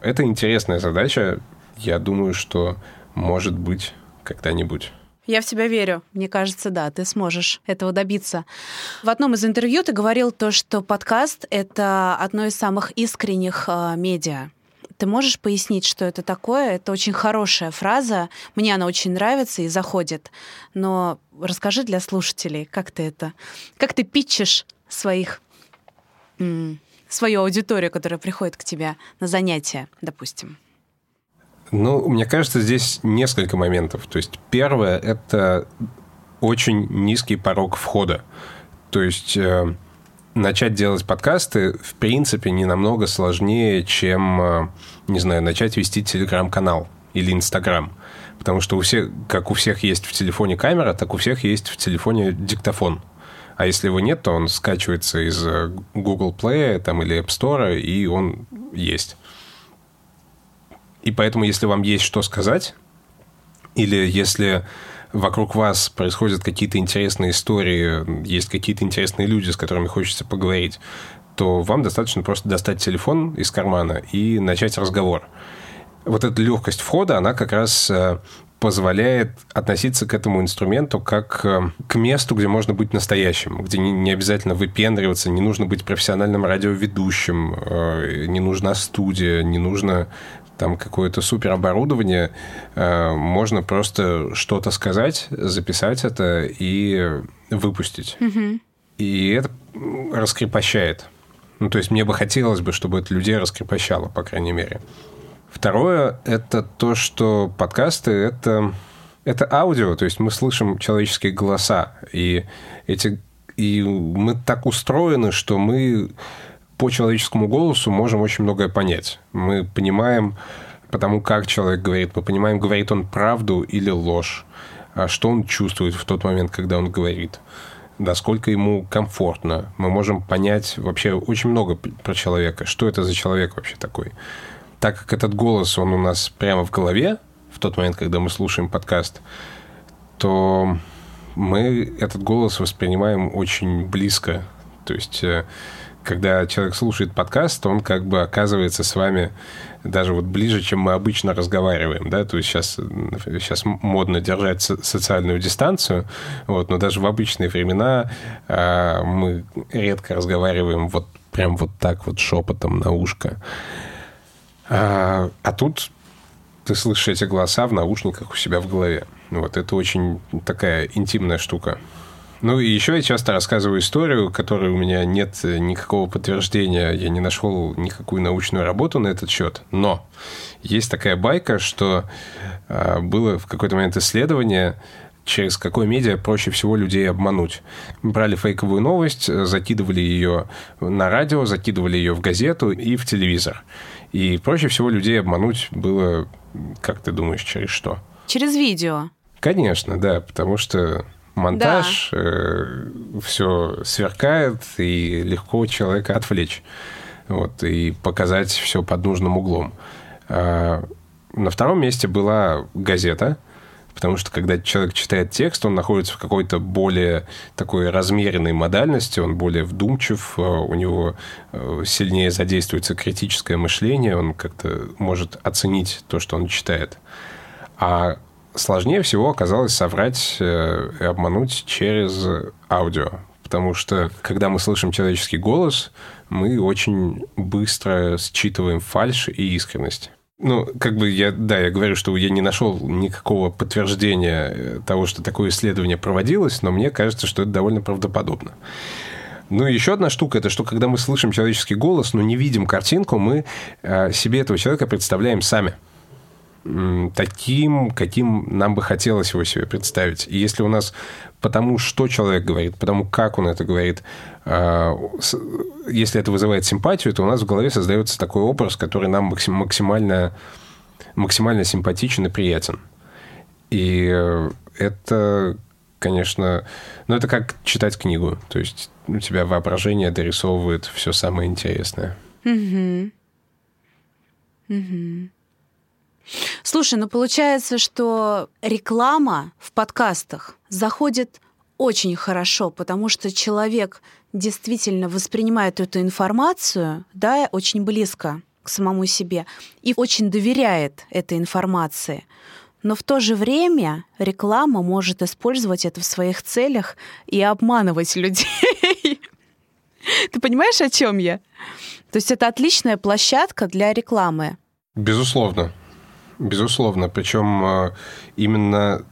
Это интересная задача. Я думаю, что может быть когда-нибудь. Я в тебя верю. Мне кажется, да, ты сможешь этого добиться. В одном из интервью ты говорил то, что подкаст — это одно из самых искренних э, медиа. Ты можешь пояснить, что это такое? Это очень хорошая фраза. Мне она очень нравится и заходит. Но расскажи для слушателей, как ты это... Как ты питчишь своих... свою аудиторию, которая приходит к тебе на занятия, допустим? Ну, мне кажется, здесь несколько моментов. То есть первое – это очень низкий порог входа. То есть э, начать делать подкасты, в принципе, не намного сложнее, чем, э, не знаю, начать вести телеграм-канал или инстаграм. Потому что у всех, как у всех есть в телефоне камера, так у всех есть в телефоне диктофон. А если его нет, то он скачивается из э, Google Play там, или App Store, и он есть. И поэтому, если вам есть что сказать, или если вокруг вас происходят какие-то интересные истории, есть какие-то интересные люди, с которыми хочется поговорить, то вам достаточно просто достать телефон из кармана и начать разговор. Вот эта легкость входа, она как раз э, позволяет относиться к этому инструменту как э, к месту, где можно быть настоящим, где не, обязательно выпендриваться, не нужно быть профессиональным радиоведущим, э, не нужна студия, не нужно там какое-то супер оборудование, э, можно просто что-то сказать, записать это и выпустить. Mm-hmm. И это раскрепощает. Ну, то есть мне бы хотелось бы, чтобы это людей раскрепощало, по крайней мере. Второе – это то, что подкасты – это, это аудио, то есть мы слышим человеческие голоса, и, эти, и мы так устроены, что мы по человеческому голосу можем очень многое понять. Мы понимаем, потому как человек говорит, мы понимаем, говорит он правду или ложь, а что он чувствует в тот момент, когда он говорит, насколько ему комфортно. Мы можем понять вообще очень много про человека, что это за человек вообще такой. Так как этот голос, он у нас прямо в голове, в тот момент, когда мы слушаем подкаст, то мы этот голос воспринимаем очень близко. То есть э, когда человек слушает подкаст, он как бы оказывается с вами даже вот ближе, чем мы обычно разговариваем, да, то есть сейчас, сейчас модно держать социальную дистанцию, вот, но даже в обычные времена а, мы редко разговариваем вот прям вот так вот шепотом на ушко. А, а тут ты слышишь эти голоса в наушниках у себя в голове. Вот это очень такая интимная штука. Ну и еще я часто рассказываю историю, которой у меня нет никакого подтверждения, я не нашел никакую научную работу на этот счет. Но есть такая байка, что э, было в какой-то момент исследование, через какое медиа проще всего людей обмануть. Брали фейковую новость, закидывали ее на радио, закидывали ее в газету и в телевизор. И проще всего людей обмануть было, как ты думаешь, через что? Через видео. Конечно, да, потому что монтаж, да. э, все сверкает, и легко человека отвлечь. Вот, и показать все под нужным углом. А на втором месте была газета, потому что когда человек читает текст, он находится в какой-то более такой размеренной модальности, он более вдумчив, э, у него э, сильнее задействуется критическое мышление, он как-то может оценить то, что он читает. А сложнее всего оказалось соврать э, и обмануть через аудио. Потому что, когда мы слышим человеческий голос, мы очень быстро считываем фальш и искренность. Ну, как бы я, да, я говорю, что я не нашел никакого подтверждения э, того, что такое исследование проводилось, но мне кажется, что это довольно правдоподобно. Ну, и еще одна штука, это что когда мы слышим человеческий голос, но не видим картинку, мы э, себе этого человека представляем сами таким, каким нам бы хотелось его себе представить. И если у нас потому, что человек говорит, потому, как он это говорит, а, если это вызывает симпатию, то у нас в голове создается такой образ, который нам максимально, максимально симпатичен и приятен. И э, это, конечно, ну, это как читать книгу. То есть у тебя воображение дорисовывает все самое интересное. Угу. Угу. Слушай, ну получается, что реклама в подкастах заходит очень хорошо, потому что человек действительно воспринимает эту информацию, да, очень близко к самому себе и очень доверяет этой информации. Но в то же время реклама может использовать это в своих целях и обманывать людей. [LAUGHS] Ты понимаешь, о чем я? То есть это отличная площадка для рекламы. Безусловно. Безусловно. Причем э, именно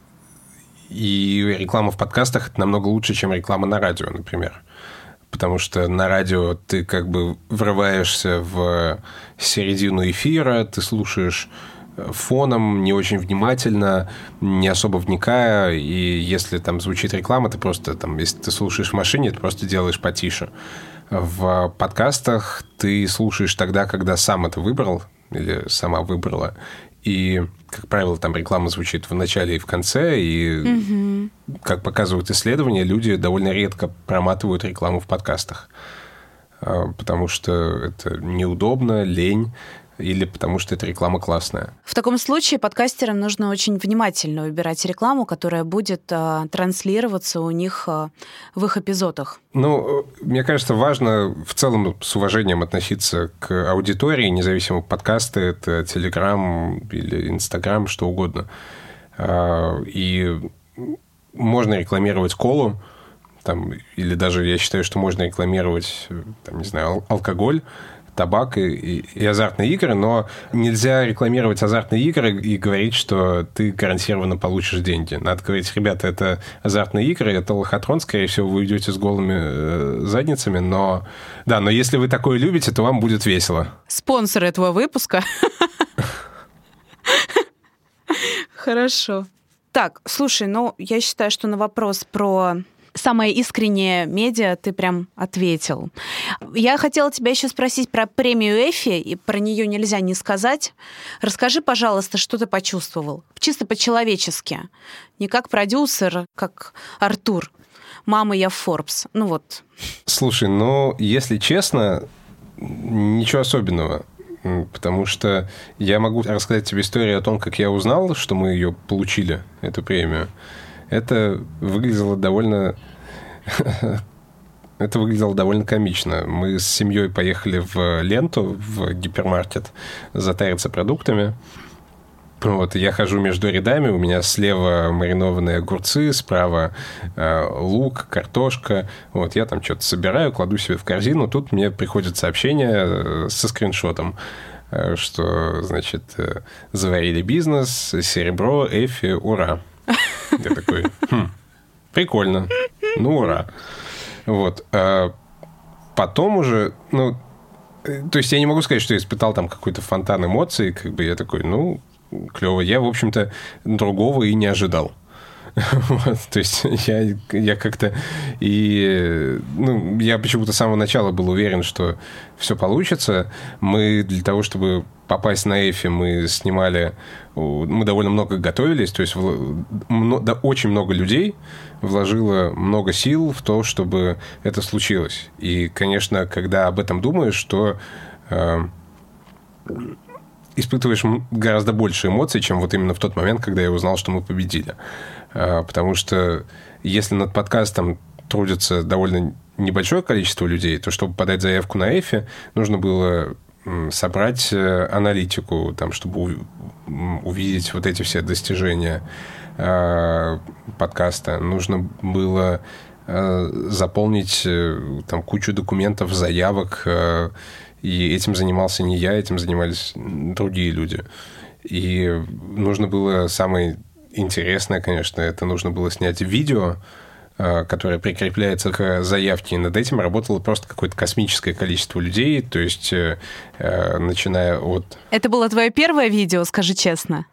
и реклама в подкастах намного лучше, чем реклама на радио, например. Потому что на радио ты как бы врываешься в середину эфира, ты слушаешь э, фоном, не очень внимательно, не особо вникая, и если там звучит реклама, ты просто там, если ты слушаешь в машине, ты просто делаешь потише. В подкастах ты слушаешь тогда, когда сам это выбрал или сама выбрала, и, как правило, там реклама звучит в начале и в конце, и, угу. как показывают исследования, люди довольно редко проматывают рекламу в подкастах, а, потому что это неудобно, лень, или потому что эта реклама классная? В таком случае подкастерам нужно очень внимательно выбирать рекламу, которая будет э, транслироваться у них э, в их эпизодах. Ну, мне кажется, важно в целом с уважением относиться к аудитории, независимо подкасты, это Телеграм или Инстаграм, что угодно. Э, и можно рекламировать колу, там, или даже я считаю, что можно рекламировать, там, не знаю, алкоголь, табак и, и, азартные игры, но нельзя рекламировать азартные игры и говорить, что ты гарантированно получишь деньги. Надо говорить, ребята, это азартные игры, это лохотрон, скорее всего, вы уйдете с голыми э, задницами, но... Да, но если вы такое любите, то вам будет весело. Спонсор этого выпуска. [LAUGHS] Хорошо. Так, слушай, ну, я считаю, что на вопрос про самое искреннее медиа ты прям ответил. Я хотела тебя еще спросить про премию Эфи, и про нее нельзя не сказать. Расскажи, пожалуйста, что ты почувствовал? Чисто по-человечески. Не как продюсер, как Артур. Мама, я Forbes. Ну вот. Слушай, ну, если честно, ничего особенного. Потому что я могу рассказать тебе историю о том, как я узнал, что мы ее получили, эту премию это выглядело довольно... [LAUGHS] это выглядело довольно комично. Мы с семьей поехали в ленту, в гипермаркет, затариться продуктами. Вот, я хожу между рядами, у меня слева маринованные огурцы, справа э, лук, картошка. Вот, я там что-то собираю, кладу себе в корзину. Тут мне приходит сообщение э, со скриншотом, э, что, значит, э, заварили бизнес, серебро, эфи, ура. [LAUGHS] Я такой, хм, прикольно, ну ура. Вот. А потом уже, ну, то есть я не могу сказать, что я испытал там какой-то фонтан эмоций, как бы я такой, ну, клево. Я, в общем-то, другого и не ожидал. [LAUGHS] Вот, то есть я, я как-то и ну, я почему-то с самого начала был уверен, что все получится. Мы для того, чтобы попасть на Эфи, мы снимали, мы довольно много готовились, то есть да, очень много людей вложило много сил в то, чтобы это случилось. И, конечно, когда об этом думаешь, что э, испытываешь гораздо больше эмоций, чем вот именно в тот момент, когда я узнал, что мы победили. А, потому что если над подкастом трудится довольно небольшое количество людей, то чтобы подать заявку на Эфи, нужно было собрать э, аналитику, там, чтобы увидеть вот эти все достижения э, подкаста. Нужно было э, заполнить там кучу документов, заявок, и этим занимался не я, этим занимались другие люди. И нужно было самое интересное, конечно, это нужно было снять видео, Э, которая прикрепляется к заявке, и над этим работало просто какое-то космическое количество людей, то есть э, э, начиная от... Это было твое первое видео, скажи честно?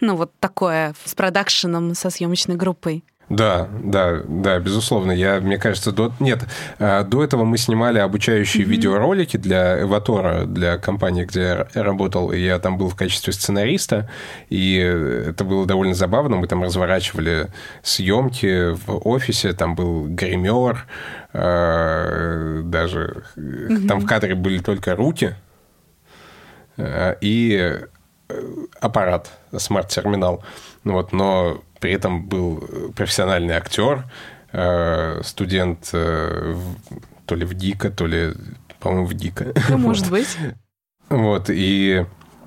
Ну, вот такое, с продакшеном, со съемочной группой. Да, да, да, безусловно. Я, мне кажется, до... Нет, а, до этого мы снимали обучающие mm-hmm. видеоролики для Эватора, для компании, где я работал, и я там был в качестве сценариста, и это было довольно забавно. Мы там разворачивали съемки в офисе, там был гример, а, даже mm-hmm. там в кадре были только руки, а, и аппарат, смарт-терминал. Вот, но при этом был профессиональный актер, э, студент э, то ли в ДИКа, то ли, по-моему, в ДИКа. Ну, может [LAUGHS] быть. Вот, и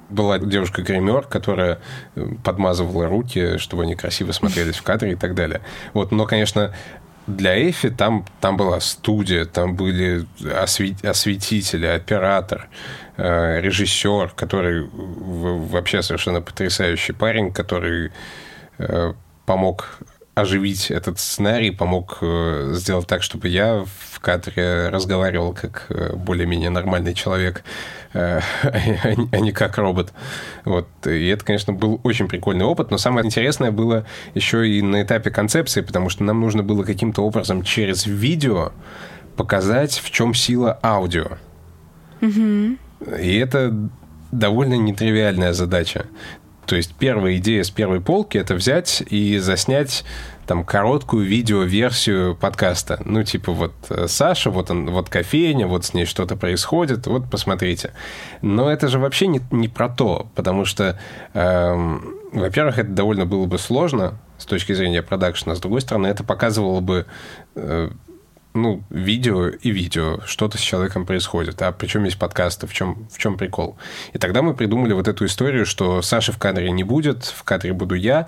была девушка-гример, которая подмазывала руки, чтобы они красиво смотрелись в кадре и так далее. Вот, но, конечно, для Эфи там, там была студия, там были осветители, оператор, э, режиссер, который вообще совершенно потрясающий парень, который помог оживить этот сценарий, помог э, сделать так, чтобы я в кадре разговаривал как э, более-менее нормальный человек, э, [LAUGHS] а не как робот. Вот. И это, конечно, был очень прикольный опыт, но самое интересное было еще и на этапе концепции, потому что нам нужно было каким-то образом через видео показать, в чем сила аудио. Угу. И это довольно нетривиальная задача. То есть первая идея с первой полки – это взять и заснять там короткую видеоверсию подкаста. Ну, типа вот э, Саша, вот он, вот кофейня, вот с ней что-то происходит, вот посмотрите. Но это же вообще не, не про то, потому что, эм, во-первых, это довольно было бы сложно с точки зрения продакшена, с другой стороны, это показывало бы э, ну, видео и видео, что-то с человеком происходит. А причем есть подкасты, в чем, в чем прикол? И тогда мы придумали вот эту историю, что Саши в кадре не будет, в кадре буду я,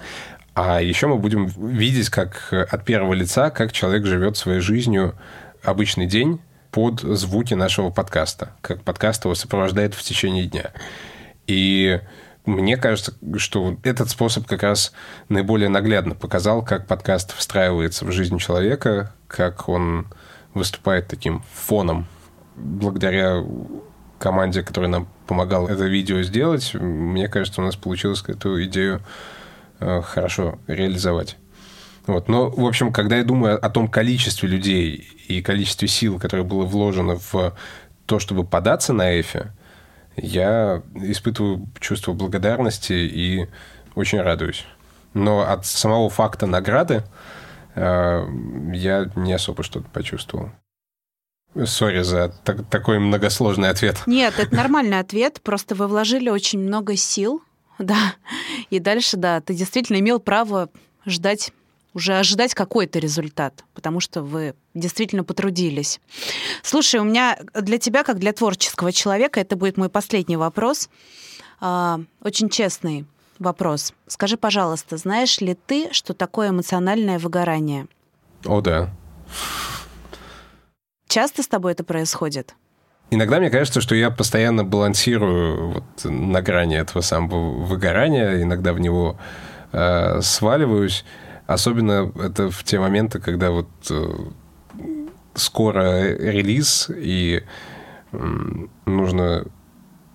а еще мы будем видеть, как от первого лица, как человек живет своей жизнью обычный день под звуки нашего подкаста, как подкаст его сопровождает в течение дня. И мне кажется, что этот способ как раз наиболее наглядно показал, как подкаст встраивается в жизнь человека, как он выступает таким фоном. Благодаря команде, которая нам помогала это видео сделать, мне кажется, у нас получилось эту идею э, хорошо реализовать. Вот. Но, в общем, когда я думаю о том количестве людей и количестве сил, которое было вложено в то, чтобы податься на Effie, я испытываю чувство благодарности и очень радуюсь. Но от самого факта награды я не особо что-то почувствовал. Sorry за так, такой многосложный ответ. Нет, это нормальный ответ. Просто вы вложили очень много сил, да. И дальше, да, ты действительно имел право ждать уже ожидать какой-то результат, потому что вы действительно потрудились. Слушай, у меня для тебя, как для творческого человека, это будет мой последний вопрос. А, очень честный вопрос. Скажи, пожалуйста, знаешь ли ты, что такое эмоциональное выгорание? О, да. Часто с тобой это происходит? Иногда мне кажется, что я постоянно балансирую вот на грани этого самого выгорания, иногда в него э, сваливаюсь. Особенно это в те моменты, когда вот э, скоро релиз, и нужно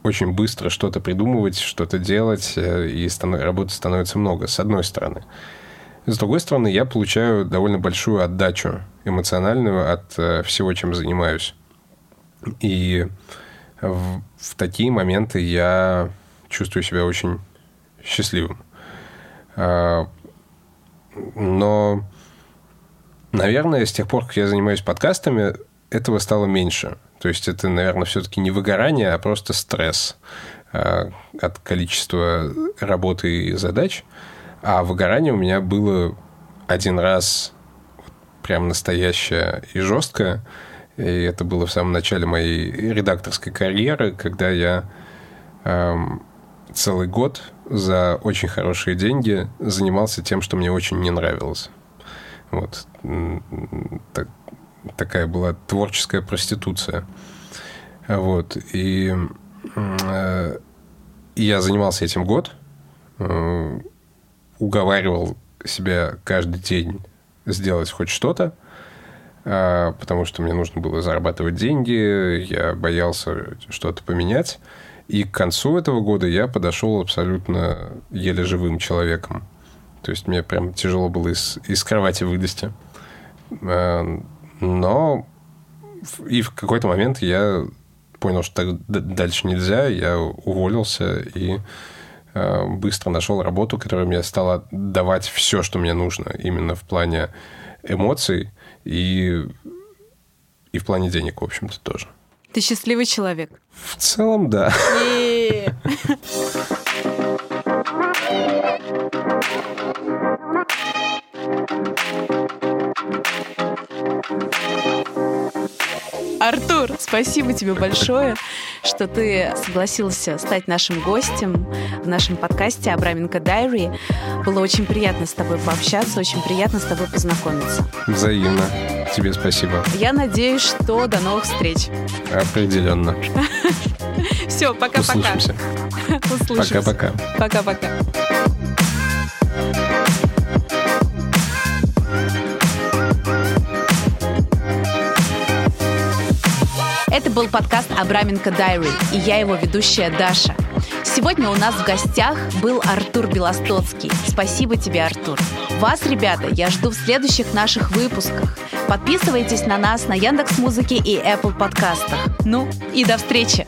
очень быстро что-то придумывать, что-то делать, э, и станов... работы становится много, с одной стороны. С другой стороны, я получаю довольно большую отдачу эмоциональную от э, всего, чем занимаюсь. И в, в такие моменты я чувствую себя очень счастливым. А, но, наверное, с тех пор, как я занимаюсь подкастами, этого стало меньше. То есть это, наверное, все-таки не выгорание, а просто стресс. а, от количества работы и задач. А выгорание у меня было один раз прям настоящее и жесткое. И это было в самом начале моей редакторской карьеры, когда я эм, целый год за очень хорошие деньги занимался тем, что мне очень не нравилось. Вот. Так, такая была творческая проституция. Вот. И э, я занимался этим год, э, уговаривал себя каждый день сделать хоть что-то, э, потому что мне нужно было зарабатывать деньги, я боялся что-то поменять. И к концу этого года я подошел абсолютно еле живым человеком. То есть мне прям тяжело было из, из кровати вылезти. Но и в какой-то момент я понял, что так дальше нельзя, я уволился и э, быстро нашел работу, которая мне стала давать все, что мне нужно, именно в плане эмоций и, и в плане денег, в общем-то, тоже. Ты счастливый человек? В целом, да. [LAUGHS] Артур, спасибо тебе большое, что ты согласился стать нашим гостем в нашем подкасте «Абраменко Дайри». Было очень приятно с тобой пообщаться, очень приятно с тобой познакомиться. Взаимно. Тебе спасибо. Я надеюсь, что до новых встреч. Определенно. [LAUGHS] Все, пока-пока. [LAUGHS] Услышимся. Пока-пока. Пока-пока. Это был подкаст Абраменко Дайри, и я его ведущая Даша. Сегодня у нас в гостях был Артур Белостоцкий. Спасибо тебе, Артур. Вас, ребята, я жду в следующих наших выпусках. Подписывайтесь на нас на Яндекс Музыке и Apple подкастах. Ну и до встречи!